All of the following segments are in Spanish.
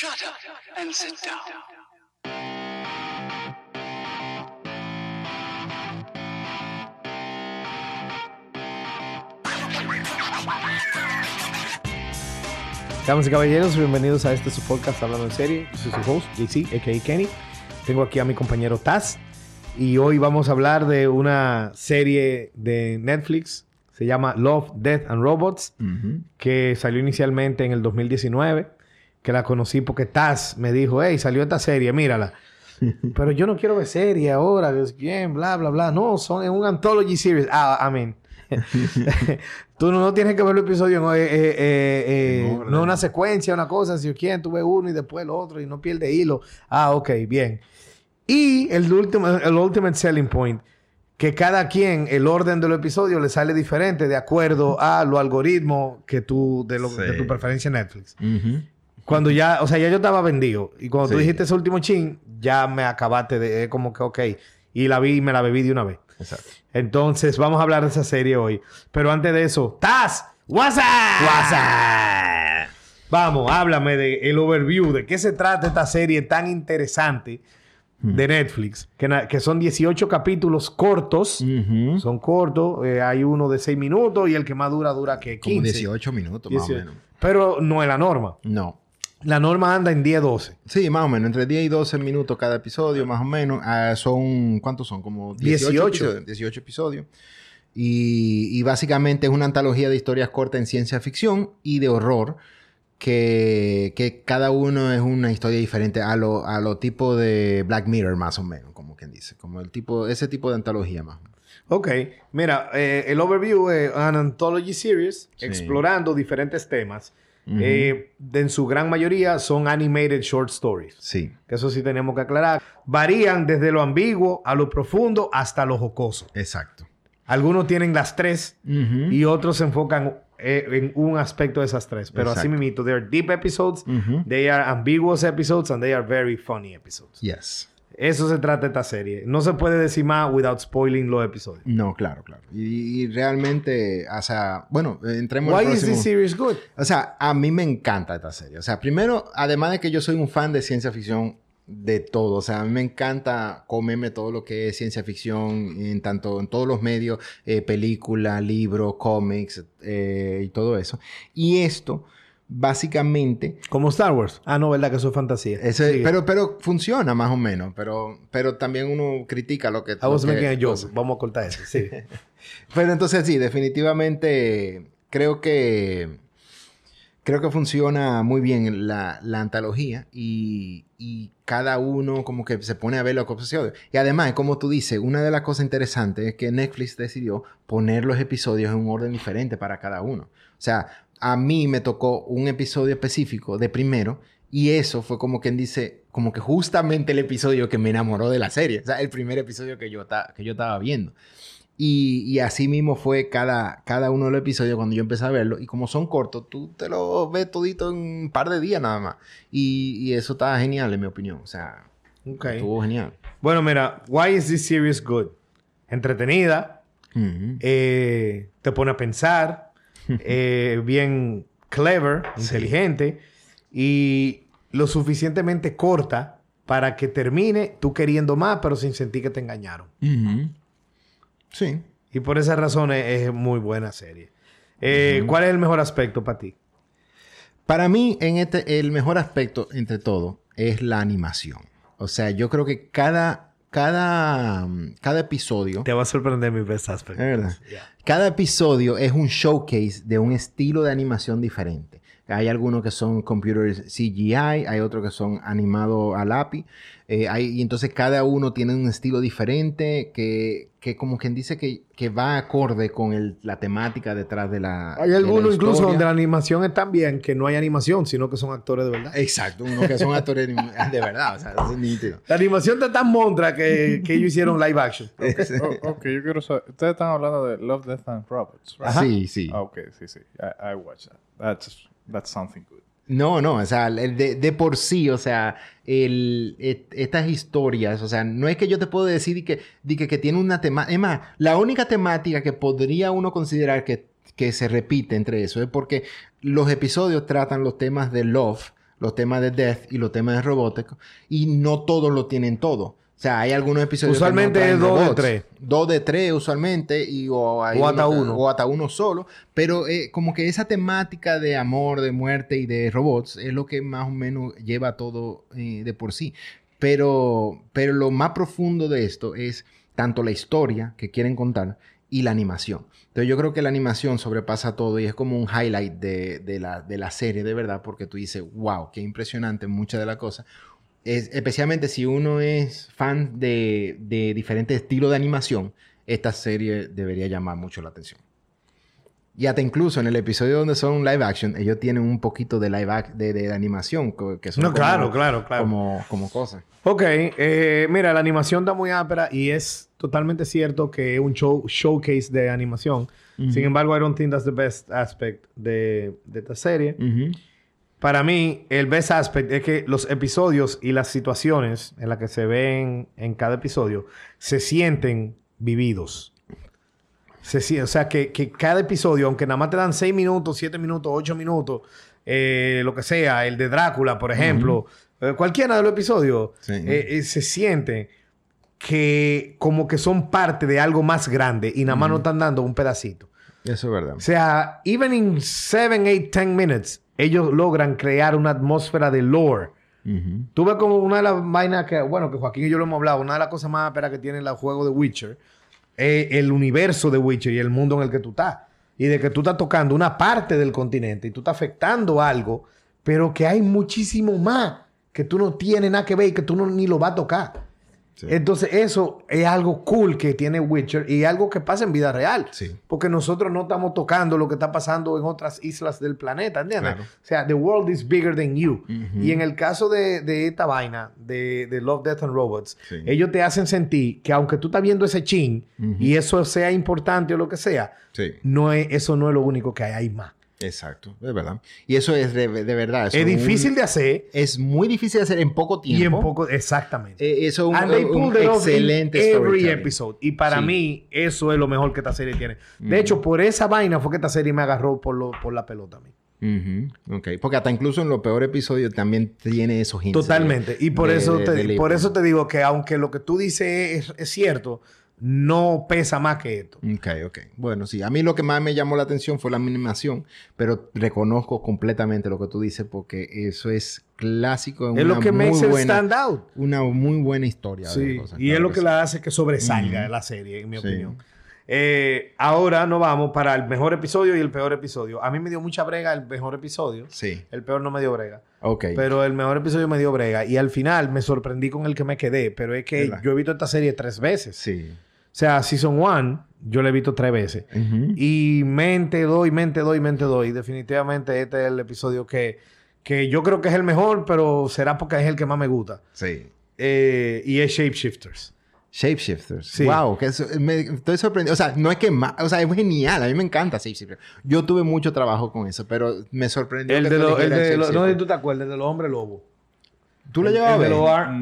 Shut up and sit down. Damas y caballeros, bienvenidos a este su podcast Hablando en Serie. Yo soy su host, JC, a.k.a. Kenny. Tengo aquí a mi compañero Taz. Y hoy vamos a hablar de una serie de Netflix. Se llama Love, Death and Robots. Que salió inicialmente en el 2019. Que la conocí porque Taz me dijo, hey, salió esta serie, mírala. Pero yo no quiero ver serie ahora. Bien, bla, bla, bla. No, son en un anthology series. Ah, I mean. tú no, no tienes que ver el episodio en, eh, eh, eh, eh, no una secuencia, una cosa. Si yo quiero, tú ves uno y después el otro y no pierde hilo. Ah, ok, bien. Y el último, el ultimate selling point, que cada quien, el orden del episodio le sale diferente de acuerdo a los algoritmos que tú, de, lo, de tu preferencia en Netflix. Cuando ya, o sea, ya yo estaba vendido. Y cuando tú dijiste ese último chin, ya me acabaste de, eh, como que, ok. Y la vi y me la bebí de una vez. Exacto. Entonces, vamos a hablar de esa serie hoy. Pero antes de eso, ¡Taz! ¡WhatsApp! ¡WhatsApp! Vamos, háblame de el overview, de qué se trata esta serie tan interesante de Netflix, que, que son 18 capítulos cortos. Son cortos, eh, hay uno de 6 minutos y el que más dura dura que 15. Como 18 minutos, más o 18. menos. Pero no es la norma. No. La norma anda en 10, 12. Sí, más o menos. Entre 10 y 12 minutos cada episodio, más o menos. Ah, son... ¿Cuántos son? Como 18. 18. episodios. 18 episodios. Y, y básicamente es una antología de historias cortas en ciencia ficción y de horror. Que, que cada uno es una historia diferente a lo, a lo tipo de Black Mirror, más o menos, como quien dice. Como el tipo, ese tipo de antología más o menos. Ok, mira, eh, el overview es an anthology series Sí. explorando diferentes temas. Ujú. Eh, en su gran mayoría son animated short stories. Sí, Que eso sí tenemos que aclarar. Varían desde lo ambiguo a lo profundo hasta lo jocoso. exacto. Algunos tienen las tres Ujú. y otros se enfocan eh, en un aspecto de esas tres. Pero así mismo, they are deep episodes, they are ambiguous episodes, and they are very funny episodes. Yes. Eso se trata de esta serie. No se puede decir más without spoiling los episodios. No, claro, claro. Y, y realmente, o sea, bueno, entremos Why al is próximo. this series good? O sea, a mí me encanta esta serie. O sea, primero, además de que yo soy un fan de ciencia ficción de todo. O sea, a mí me encanta comerme todo lo que es ciencia ficción en tanto en todos los medios, eh, película, libro, cómics eh, y todo eso. Y esto, básicamente, Como Star Wars. Ah, no, ¿verdad? Que eso es fantasía. ese- pero, pero funciona más o menos. Pero, pero también uno critica lo que... I lo was que- making a joke. Vamos a cortar eso. Sí. Pero entonces sí, definitivamente creo que creo que funciona muy bien la, la antología y, y cada uno como que se pone a ver los episodios. Y además, como tú dices, una de las cosas interesantes es que Netflix decidió poner los episodios en un orden diferente para cada uno. O sea, a mí me tocó un episodio específico de primero y eso fue como quien dice, como que justamente el episodio que me enamoró de la serie. O sea, el primer episodio que yo, ta- que yo estaba viendo. Y, y así mismo fue cada, cada uno de los episodios cuando yo empecé a verlo. Y como son cortos, tú te lo ves todito en un par de días nada más. Y, y eso está genial, en mi opinión. O sea, estuvo genial. Bueno, mira. Why is this series good? Entretenida. Eh, te pone a pensar. eh, bien clever. Sí. Inteligente. Y lo suficientemente corta para que termine tú queriendo más, pero sin sentir que te engañaron. Sí. Y por esa razón es, es muy buena serie. Eh, ¿Cuál es el mejor aspecto para ti? Para mí, en este, el mejor aspecto entre todo es la animación. O sea, yo creo que cada, cada, cada episodio... Te va a sorprender mi best aspect. Verdad. Yeah. Cada episodio es un showcase de un estilo de animación diferente. Hay algunos que son computer CGI, hay otros que son animados a lápiz. eh, hay- y entonces cada uno tiene un estilo diferente que, que como quien dice que, que va acorde con el- la temática detrás de la Hay algunos incluso donde la animación es tan bien que no hay animación, sino que son actores de verdad. Exacto, unos que son actores de verdad, o sea, eso es nítido. La animación está tan montra que, que ellos hicieron live action. Oh, ok, yo quiero saber. Ustedes están hablando de Love, Death and Robots, right? Sí, sí. Ah, ok, sí, sí. I, I watch that. That's, that's something good. No, no, o sea, de, por sí, o sea, el, estas historias, o sea, no es que yo te puedo decir que, que, que tiene una temática, es más, la única temática que podría uno considerar que, que se repite entre eso es porque los episodios tratan los temas de love, los temas de Death y los temas de Robotech. Y no todos lo tienen todo. O sea, hay algunos episodios Usualmente que no es dos de tres. Dos de tres usualmente. Y, o, hay O hasta uno- uno. O hasta uno solo. Pero eh, como que esa temática de amor, de muerte y de robots es lo que más o menos lleva todo eh, de por sí. Pero, pero lo más profundo de esto es tanto la historia que quieren contar y la animación. Entonces yo creo que la animación sobrepasa todo y es como un highlight de, de la, de la serie, de verdad, porque tú dices, wow, qué impresionante muchas de las cosas. Es, especialmente si uno es fan de, de diferentes estilos de animación, esta serie debería llamar mucho la atención. Y hasta incluso en el episodio donde son live action, ellos tienen un poquito de live ac- de, de animación, que son No, como- claro, claro, claro. Como, como cosas. Ok, eh, mira, la animación está muy ápera y es totalmente cierto que es un show, showcase de animación. Sin embargo, I don't think that's the best aspect de, de esta serie. Ujú. Para mí, el best aspect es que los episodios y las situaciones en las que se ven en cada episodio se sienten vividos. Se o sea, que, que cada episodio, aunque nada más te dan 6 minutos, 7 minutos, 8 minutos, eh, lo que sea, el de Drácula, por ejemplo, eh, cualquiera de los episodios, Sí. eh, eh, se siente que como que son parte de algo más grande y nada más nos están dando un pedacito. Eso es verdad. O sea, even in 7, 8, 10 minutes, ellos logran crear una atmósfera de lore. Ujú. Tú ves como una de las vainas que, bueno, que Joaquín y yo lo hemos hablado, una de las cosas más ásperas que tiene el juego de Witcher es el universo de Witcher y el mundo en el que tú estás. Y de que tú estás tocando una parte del continente y tú estás afectando algo, pero que hay muchísimo más que tú no tienes nada que ver y que tú no, ni lo vas a tocar. Sí. Entonces, eso es algo cool que tiene Witcher y algo que pasa en vida real. Sí. Porque nosotros no estamos tocando lo que está pasando en otras islas del planeta, ¿entiendes? Claro. O sea, the world is bigger than you. Y en el caso de, de esta vaina, de, de Love, Death and Robots, Sí. ellos te hacen sentir que aunque tú estás viendo ese chin y eso sea importante o lo que sea, no es, eso no es lo único que hay, hay más. Exacto. Es verdad. Y eso es de, de verdad. eso es un- difícil de hacer Es muy difícil de hacer en poco tiempo. y en poco, exactamente. Eh, eso es un, un excelente every episode. Y para Sí. mí, eso es lo mejor que esta serie tiene. De hecho, por esa vaina fue que esta serie me agarró por, lo, por la pelota a mí. Ujú, Ok. Porque hasta incluso en los peores episodios también tiene esos hints. Totalmente. de- Y por, de- eso de- te, de por eso te digo que aunque lo que tú dices es, es cierto, no pesa más que esto. Ok, ok. Bueno, sí. A mí lo que más me llamó la atención fue la animación, pero reconozco completamente lo que tú dices porque eso es clásico. Es lo que muy makes buena- stand out. Una muy buena historia. de Sí, cosas, y claro es lo que que sí. la hace que sobresalga Ujú. la serie, en mi Sí. opinión. Eh, ahora nos vamos para el mejor episodio y el peor episodio. A mí me dio mucha brega el mejor episodio. Sí. El peor no me dio brega. Ok. Pero el mejor episodio me dio brega. Y al final me sorprendí con el que me quedé. Pero es que ¿Verdad? yo he visto esta serie tres veces. Sí. O sea, Season 1 yo la he visto tres veces. Ujú. Y mente doy, mente doy, mente doy. Definitivamente este es el episodio que, que yo creo que es el mejor, pero será porque es el que más me gusta. Sí. Eh, y es Shapeshifters. Shapeshifters. Sí. Wow, que me, estoy sorprendido. O sea, no es que más, o sea, es genial. A mí me encanta Shapeshifters. Yo tuve mucho trabajo con eso, pero me sorprendió. El que de el los- no sé si tú te acuerdas, el de los hombres lobos. ¿Tú lo llevas a ver?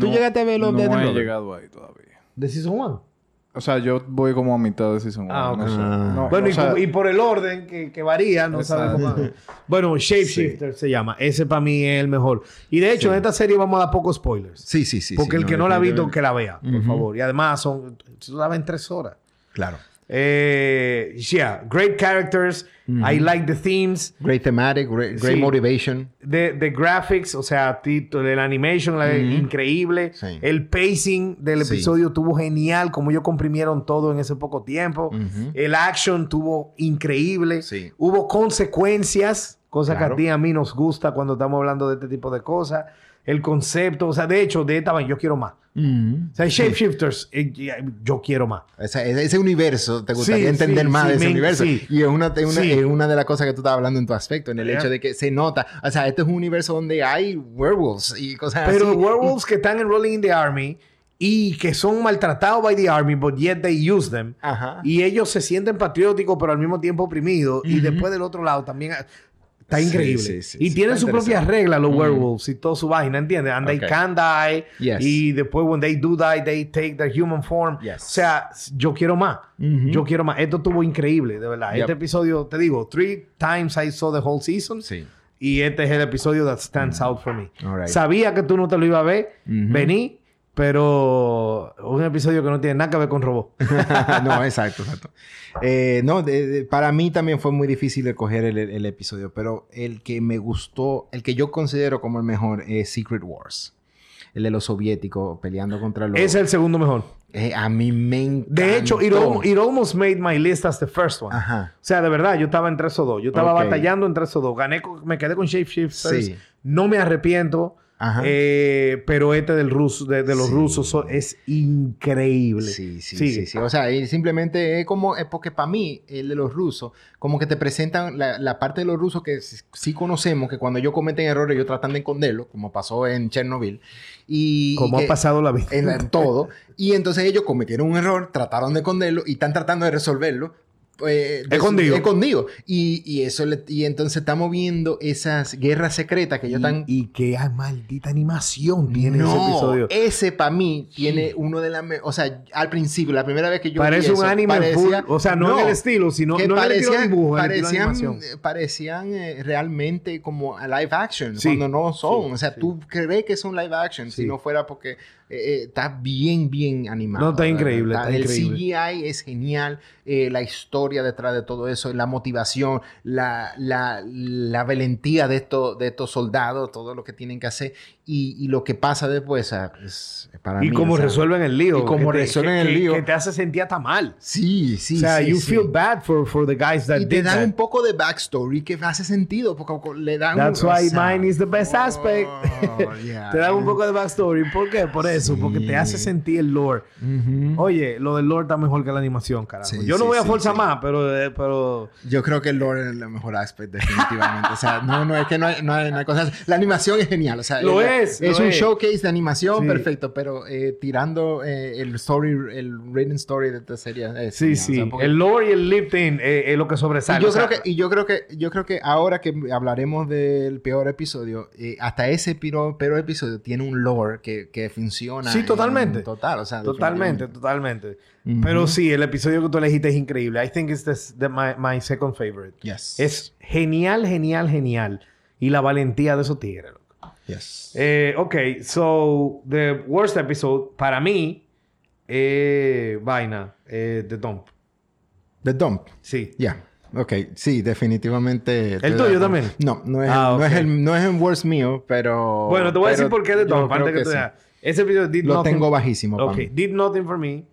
¿Tú llegaste a ver los no Death he llegado ahí todavía. ¿De Season 1? O sea, yo voy como a mitad de Season 1. Ah, ok. no sé. Ah. No, Bueno, y, sea, como- y por el orden que, que varía, no sabemos más. Bueno, Shapeshifter se llama. Ese para mí es el mejor. Y de hecho, en esta serie vamos a dar pocos spoilers. Sí, sí, sí. Porque sí, el que no la ha visto, que la vea, por favor. Y además, son... Tú la ves en tres horas. Claro. Eh, yeah, great characters. I like the themes. Great thematic, great, great Sí. motivation. The, the graphics, o sea, tito- el animation, la, increíble. Sí. El pacing del Sí. episodio tuvo genial, como ellos comprimieron todo en ese poco tiempo. Ujú. El action tuvo increíble. Hubo consecuencias, cosa que a ti a mí nos gusta cuando estamos hablando de este tipo de cosas. El concepto, o sea, de hecho, de esta vaina, yo quiero más. O sea, Shapeshifters, eh, yo quiero más. Esa- ese, ese universo, te gustaría Sí, entender sí, más de ese me- universo. Y es una, es una, Sí. es una de las cosas que tú estabas hablando en tu aspecto, en el Yeah. hecho de que se nota. O sea, este es un universo donde hay werewolves y cosas Pero así. werewolves que están enrolling in the army y que son maltratados by the army, but yet they use them. Ajá. Y ellos se sienten patrióticos, pero al mismo tiempo oprimidos. Y después del otro lado también está increíble. sí, sí, y sí, tienen está sus propias reglas los werewolves y toda su vaina, ¿entiendes? And Ok. they can die. Yes. Y después, when they do die, they take their human form. Yes. O sea, yo quiero más. Ujú. Yo quiero más. Esto estuvo increíble, de verdad. Yep. Este episodio, te digo, three times I saw the whole season. Sí. Y este es el episodio that stands out for me. Right. Sabía que tú no te lo ibas a ver. Ujú. Vení. Pero un episodio que no tiene nada que ver con robot. no, exacto, exacto. Eh, no, de- de- para mí también fue muy difícil escoger el, el episodio, pero el que me gustó, el que yo considero como el mejor es Secret Wars. El de los soviéticos peleando contra los... es el segundo mejor. Eh, a mí me encantó. De hecho, it, al- it almost made my list as the first one. Ajá. O sea, de verdad, yo estaba en 3 o 2. Yo estaba batallando en 3 o 2. Gané, me quedé con Shapeshifters. Sí. No me arrepiento. Ajá. Eh, pero este del ruso, de, de los Sí. rusos so- es increíble. Sí, sí, Sigue. sí, sí. O sea, y simplemente es como, es porque para mí, el de los rusos, como que te presentan la, la parte de los rusos que sí, conocemos, que cuando ellos cometen errores, ellos tratan de esconderlo, como pasó en Chernobyl. Y, y Como que- ha pasado la vida. en, en todo. Y entonces ellos cometieron un error, trataron de esconderlo y están tratando de resolverlo. Eh, Escondido. Escondido. Y, y eso le- y entonces estamos viendo esas guerras secretas que ellos están. Y, qué maldita animación tiene no, ese episodio. ese para mí tiene uno de las... O sea, al principio, la primera vez que yo Parece vi un eso, anime parecía- full. O sea, no, en el estilo, sino que no en el parecían, dibujo, en el parecían, eh, parecían, realmente como a live action, Sí. cuando no son. Sí, o sea, sí. tú crees que son live action Sí. si no fuera porque eh, eh, está bien, bien animado. No, está increíble, está el increíble. CGI es genial, eh, la historia detrás de todo eso, la motivación, la, la, la valentía de estos, de estos soldados, todo lo que tienen que hacer y, y lo que pasa después, o sea, es, para Y mí, cómo o resuelven el lío. y cómo resuelven el lío. Que te hace sentir hasta mal. Sí, sí, o sea, sí, you sí. feel bad for, for the guys that Y te did dan that. un poco de backstory que hace sentido, porque le dan... That's o why sea, mine is the best aspect. oh, yeah. te dan un poco de backstory. ¿Por qué? Por eso. Porque te hace sentir el lore. Ujú. Oye, lo del lore está mejor que la animación, carajo. Sí, Yo no sí, voy a sí, forzar sí. más, pero, eh, pero Yo creo que el lore es el mejor aspecto, definitivamente. o sea, no, no, es que no hay, no hay, no hay cosas... La animación es genial, o sea... Lo el- es, Es lo un es. showcase de animación perfecto, pero eh, tirando eh, el story, el written story de esta serie es sí, genial, o sí. sea, porque- el lore y el lifting eh, es lo que sobresale. Y yo, o sea, creo que, y yo creo que yo creo que ahora que hablaremos del peor episodio, eh, hasta ese peor, peor episodio tiene un lore que, que funciona. Sí, en- totalmente. total, o sea, Totalmente, totalmente. Pero sí, el episodio que tú elegiste es increíble. I think it's the- the- my, my second favorite. Yes. Es genial, genial, genial. Y la valentía de esos tigres. loco. Yes. Eh, ok, so the worst episode para mí, eh, vaina, eh, The Dump. The Dump. Sí. Ya. Ok, sí, definitivamente. ¿El tuyo también? No, no es, Ah, el, no, es el, no es el worst mío, pero. Bueno, te voy a decir por qué The Dump. Antes que tú sí. Ese video did Lo nothing- tengo bajísimo. Ok, mí. did nothing for me.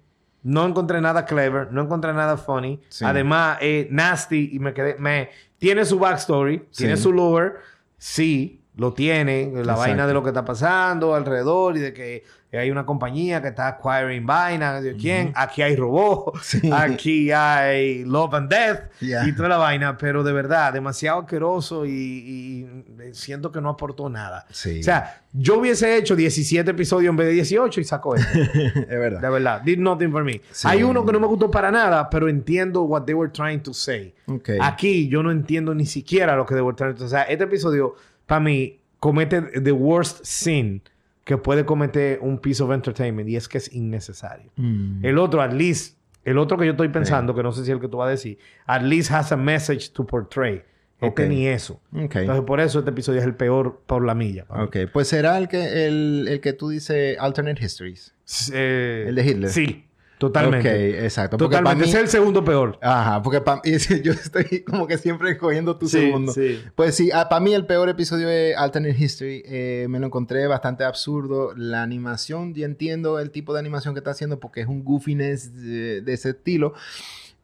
No encontré nada clever, no encontré nada funny. Sí. Además, eh, nasty y me quedé. Me, tiene su backstory, tiene su lore. Sí, lo tiene. La Exacto. vaina de lo que está pasando alrededor y de que hay una compañía que está acquiring vaina. ¿De quién? Aquí hay robots. Sí. Aquí hay love and death. Yeah. Y toda la vaina. Pero de verdad, demasiado asqueroso y, y siento que no aportó nada. Sí. O sea, yo hubiese hecho 17 episodios en vez de 18 y saco esto. es verdad. De verdad, did nothing for me. Sí. Hay uno que no me gustó para nada, pero entiendo what they were trying to say. Ok. Aquí yo no entiendo ni siquiera lo que they were trying to say. O sea, este episodio, para mí, comete the worst sin que puede cometer un piece of entertainment y es que es innecesario. Mm. El otro, at least, el otro que yo estoy pensando, que no sé si es el que tú vas a decir, at least has a message to portray. Este ni eso. Entonces, por eso este episodio es el peor por la milla. Ok, pues será el que, el, el que tú dices Alternate Histories. Eh, ¿El de Hitler? Sí, totalmente. Ok, exacto. Porque Totalmente. para mí- Es el segundo peor. Ajá, porque para mí, yo estoy como que siempre escogiendo tu Sí, segundo. sí. Pues sí, para mí el peor episodio de Alternate History eh, me lo encontré bastante absurdo. La animación, ya entiendo el tipo de animación que está haciendo porque es un goofiness de, de ese estilo,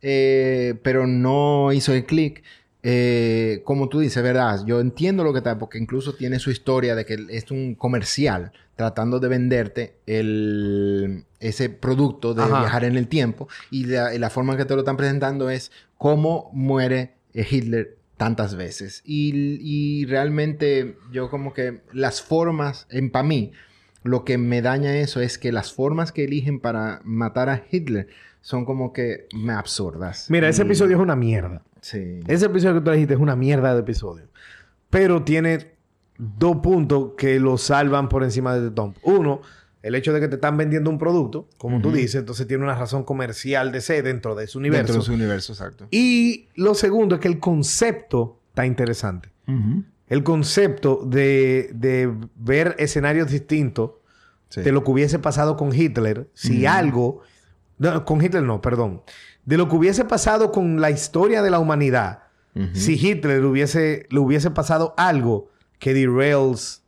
eh, pero no hizo el click. Eh, como tú dices, ¿verdad? Yo entiendo lo que está, porque incluso tiene su historia de que es un comercial tratando de venderte el, ese producto de Ajá. viajar en el tiempo y la, forma en que te lo están presentando es cómo muere eh, Hitler tantas veces. Y, y realmente yo como que las formas, en para mí, lo que me daña eso es que las formas que eligen para matar a Hitler son como que me absurdas. Mira, ese Y- episodio es una mierda. Sí. Ese episodio que tú dijiste es una mierda de episodio. Pero tiene dos puntos que lo salvan por encima de The Dump. Uno, el hecho de que te están vendiendo un producto, como tú dices, entonces tiene una razón comercial de ser dentro de su universo. Dentro de su universo, exacto. Y lo segundo es que el concepto está interesante. El concepto de, de ver escenarios distintos Sí. de lo que hubiese pasado con Hitler, si algo, no, con Hitler no, perdón, de lo que hubiese pasado con la historia de la humanidad, si Hitler hubiese, le hubiese pasado algo que derails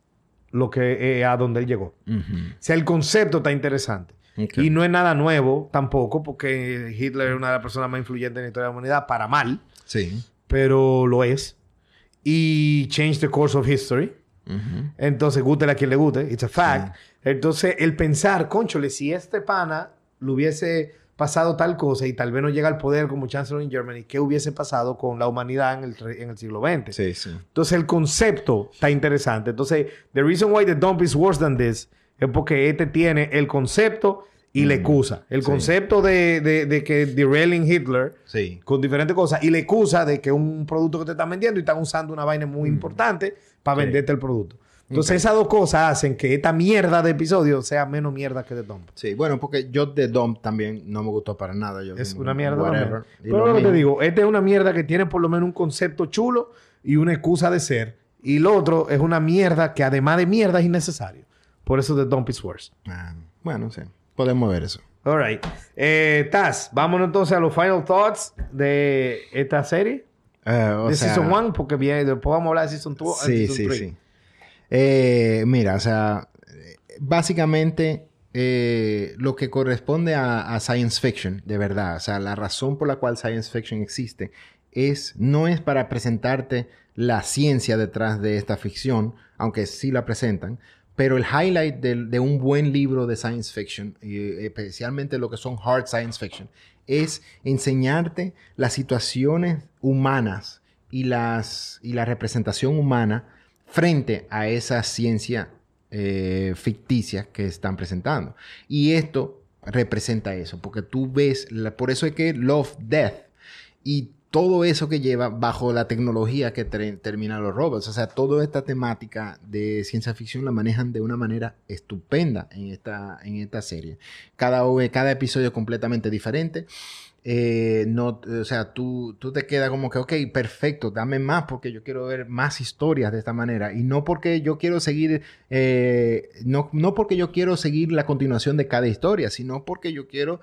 lo que eh, a donde él llegó. Ujú. O sea, el concepto está interesante. Ok. Y no es nada nuevo tampoco, porque Hitler es una de las personas más influyentes en la historia de la humanidad, para mal, Sí. pero lo es. Y change the course of history. Ujú. Entonces, guste a quien le guste, it's a fact. Entonces, el pensar, conchole, si este pana le hubiese pasado tal cosa y tal vez no llega al poder como Chancellor in Germany, ¿qué hubiese pasado con la humanidad en el, en el siglo XX? Sí, sí. Entonces, el concepto está interesante. Entonces, the reason why the dump is worse than this es porque este tiene el concepto y la excusa. El Mm. Sí. concepto de, de, de que derailing Hitler Sí. con diferentes cosas y la excusa de que un producto que te están vendiendo y están usando una vaina muy importante para Mm. Sí. venderte el producto. Entonces, esas dos cosas hacen que esta mierda de episodio sea menos mierda que de Dump. Sí, bueno, porque yo de Dump también no me gustó para nada. Yo, Es una mierda whatever. Pero lo que te digo, esta es una mierda que tiene por lo menos un concepto chulo y una excusa de ser. Y lo otro es una mierda que además de mierda es innecesario. Por eso The Dump is worse. Ah, bueno, sí. Podemos ver eso. All right. Eh, Taz, vámonos entonces a los final thoughts de esta serie. Eh, o de sea, Season 1, porque bien, después vamos a hablar de Season 2 Sí, sí, sí. Eh, mira, o sea, eh, básicamente eh, lo que corresponde a, science fiction, de verdad, o sea, la razón por la cual science fiction existe es no es para presentarte la ciencia detrás de esta ficción, aunque sí la presentan, pero el highlight de, un buen libro de science fiction, y especialmente lo que son hard science fiction, es enseñarte las situaciones humanas y, las, y la representación humana frente a esa ciencia eh, ficticia que están presentando. Y esto representa eso, porque tú ves, la- por eso es que Love, Death y todo eso que lleva bajo la tecnología que termina los robots. O sea, toda esta temática de ciencia ficción la manejan de una manera estupenda en esta, en esta serie. Cada, cada episodio es completamente diferente. Eh, no, o sea, tú, tú te quedas como que, ok, perfecto, dame más porque yo quiero ver más historias de esta manera. Y no porque yo quiero seguir, eh, no, no porque yo quiero seguir la continuación de cada historia, sino porque yo quiero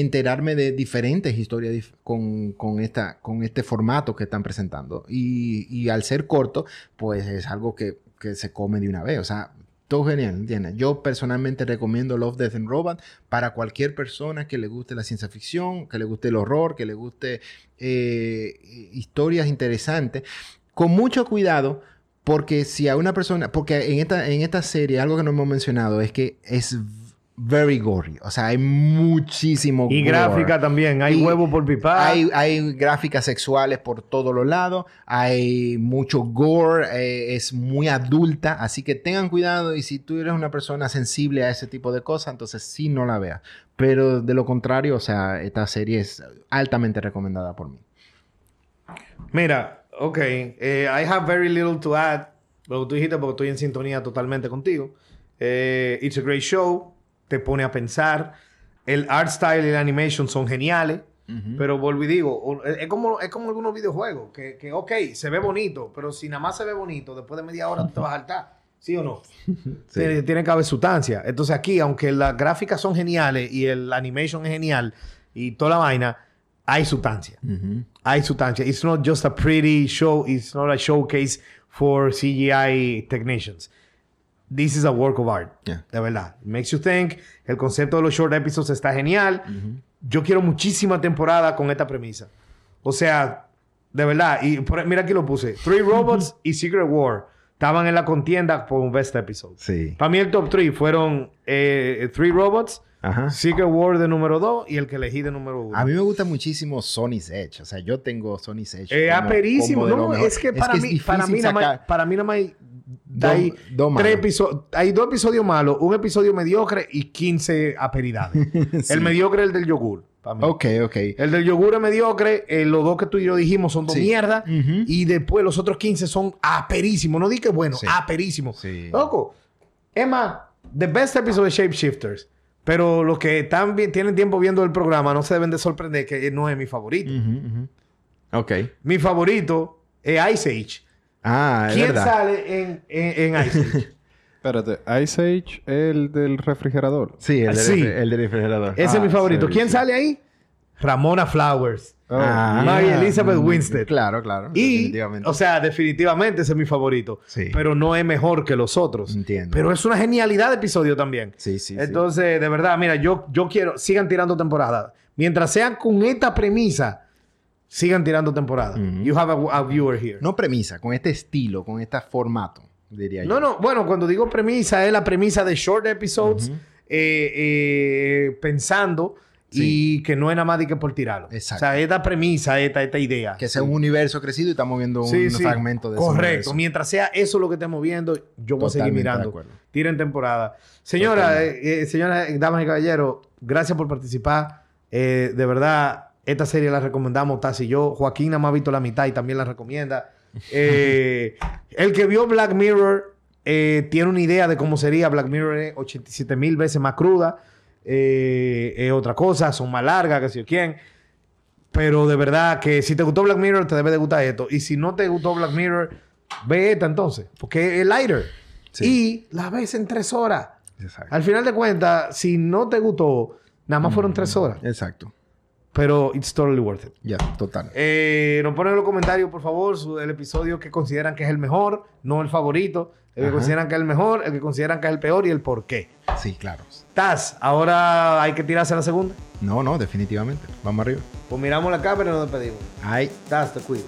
enterarme de diferentes historias con, con, esta, con este formato que están presentando. Y, y al ser corto, pues es algo que, que se come de una vez. O sea, todo genial, ¿entiendes? Yo personalmente recomiendo Love, Death and Robot para cualquier persona que le guste la ciencia ficción, que le guste el horror, que le guste eh, historias interesantes. Con mucho cuidado, porque si a una persona, porque en esta, en esta serie algo que no hemos mencionado es que es very gory, o sea, hay muchísimo Y gore. gráfica también. Hay Y huevo por pipar. Hay, hay gráficas sexuales por todos los lados, hay mucho gore, eh, es muy adulta, así que tengan cuidado y si tú eres una persona sensible a ese tipo de cosas, entonces sí no la veas. Pero de lo contrario, o sea, esta serie es altamente recomendada por mí. Mira, ok. eh, I have very little to add. Lo que tú dijiste porque estoy en sintonía totalmente contigo. Eh, it's a great show. Te pone a pensar. El art style y la animation son geniales. Pero vuelvo y digo, es como, es como algunos videojuegos. Que, que, ok, se ve bonito. Pero si nada más se ve bonito, después de media hora tú te vas a saltar. ¿Sí o no? Tiene, tiene que haber sustancia. Entonces aquí, aunque las gráficas son geniales y el animation es genial y toda la vaina, hay sustancia. Ujú. hay sustancia. It's not just a pretty show. It's not a showcase for CGI technicians. This is a work of art. Yeah. De verdad. It makes you think. El concepto de los short episodes está genial. Yo quiero muchísima temporada con esta premisa. O sea, de verdad. Y por- mira aquí lo puse. Three Robots y Secret War estaban en la contienda por un best episode. Sí. Para mí el top 3 fueron eh, Three Robots, Ajá. Secret War de número 2 y el que elegí de número 1. A mí me gusta muchísimo Sony's Edge. O sea, yo tengo Sony's Edge. Eh, aperísimo. No, es que para mí, es para mí, difícil nada más, sacar- para mí nada más hay, Dos- hay dos malos. tres hay dos episodios malos, un episodio mediocre y 15 aperidades. Sí. El mediocre es el del yogur. Ok, ok. El del yogur es mediocre, eh, los dos que tú y yo dijimos son dos Sí. mierda Ujú. y después los otros 15 son aperísimos. No di que bueno, Sí. aperísimos. Loco, más, the best episode de Shapeshifters. Pero los que están tienen tiempo viendo el programa no se deben de sorprender que no es mi favorito. Ok. Mi favorito es Ice Age. Ah, es ¿Quién verdad. sale en, en, en Ice Age? Espérate, Ice Age, el del refrigerador. Sí, el, Ah, del sí. refri- el del refrigerador. Ese es mi Ah, favorito. sí, ¿Quién sí. sale ahí? Ramona Flowers. Oh, Ah, Mary yeah. Elizabeth Mm, Winstead. Claro, claro. Y, definitivamente. o sea, definitivamente ese es mi favorito. Sí. Pero no es mejor que los otros. Entiendo. Pero es una genialidad de episodio también. sí, sí, sí. Entonces, de verdad, mira, yo, yo quiero, sigan tirando temporada. Mientras sean con esta premisa, sigan tirando temporada. You have a, a viewer here. No premisa, con este estilo, con este formato, diría yo. No, no, bueno, cuando digo premisa, es la premisa de short episodes, eh, eh, pensando y que no es nada más de que por tirarlo. Exacto. O sea, esta premisa, esta, esta idea. Que sea un universo crecido y estamos viendo un Sí, fragmento de ese Correcto. universo. Mientras sea eso lo que estemos viendo, yo voy a seguir mirando. Tiren temporada. Señora, eh, eh, señoras, eh, damas y caballeros, gracias por participar. De verdad, esta serie la recomendamos, Taz y yo. Joaquín nada más ha visto la mitad y también la recomienda. Eh, el que vio Black Mirror eh, tiene una idea de cómo sería Black Mirror es 87 mil veces más cruda. Eh, es otra cosa, son más largas, que sé yo quién. Pero de verdad que si te gustó Black Mirror, te debe de gustar esto. Y si no te gustó Black Mirror, ve esta entonces. Porque es lighter. Sí. Y la ves en tres horas. Exacto. Al final de cuentas, si no te gustó, nada más Mm. fueron tres horas. Exacto. Pero it's totally worth it. Ya, total. Eh, nos ponen en los comentarios, por favor, su- el episodio que consideran que es el mejor, no el favorito. El que consideran que es el mejor, el que consideran que es el peor y el por qué. Sí, claro. Taz, ahora hay que tirarse a la segunda. No, no, definitivamente. Vamos arriba. Pues miramos la cámara y nos despedimos. Ay. Taz, te cuido.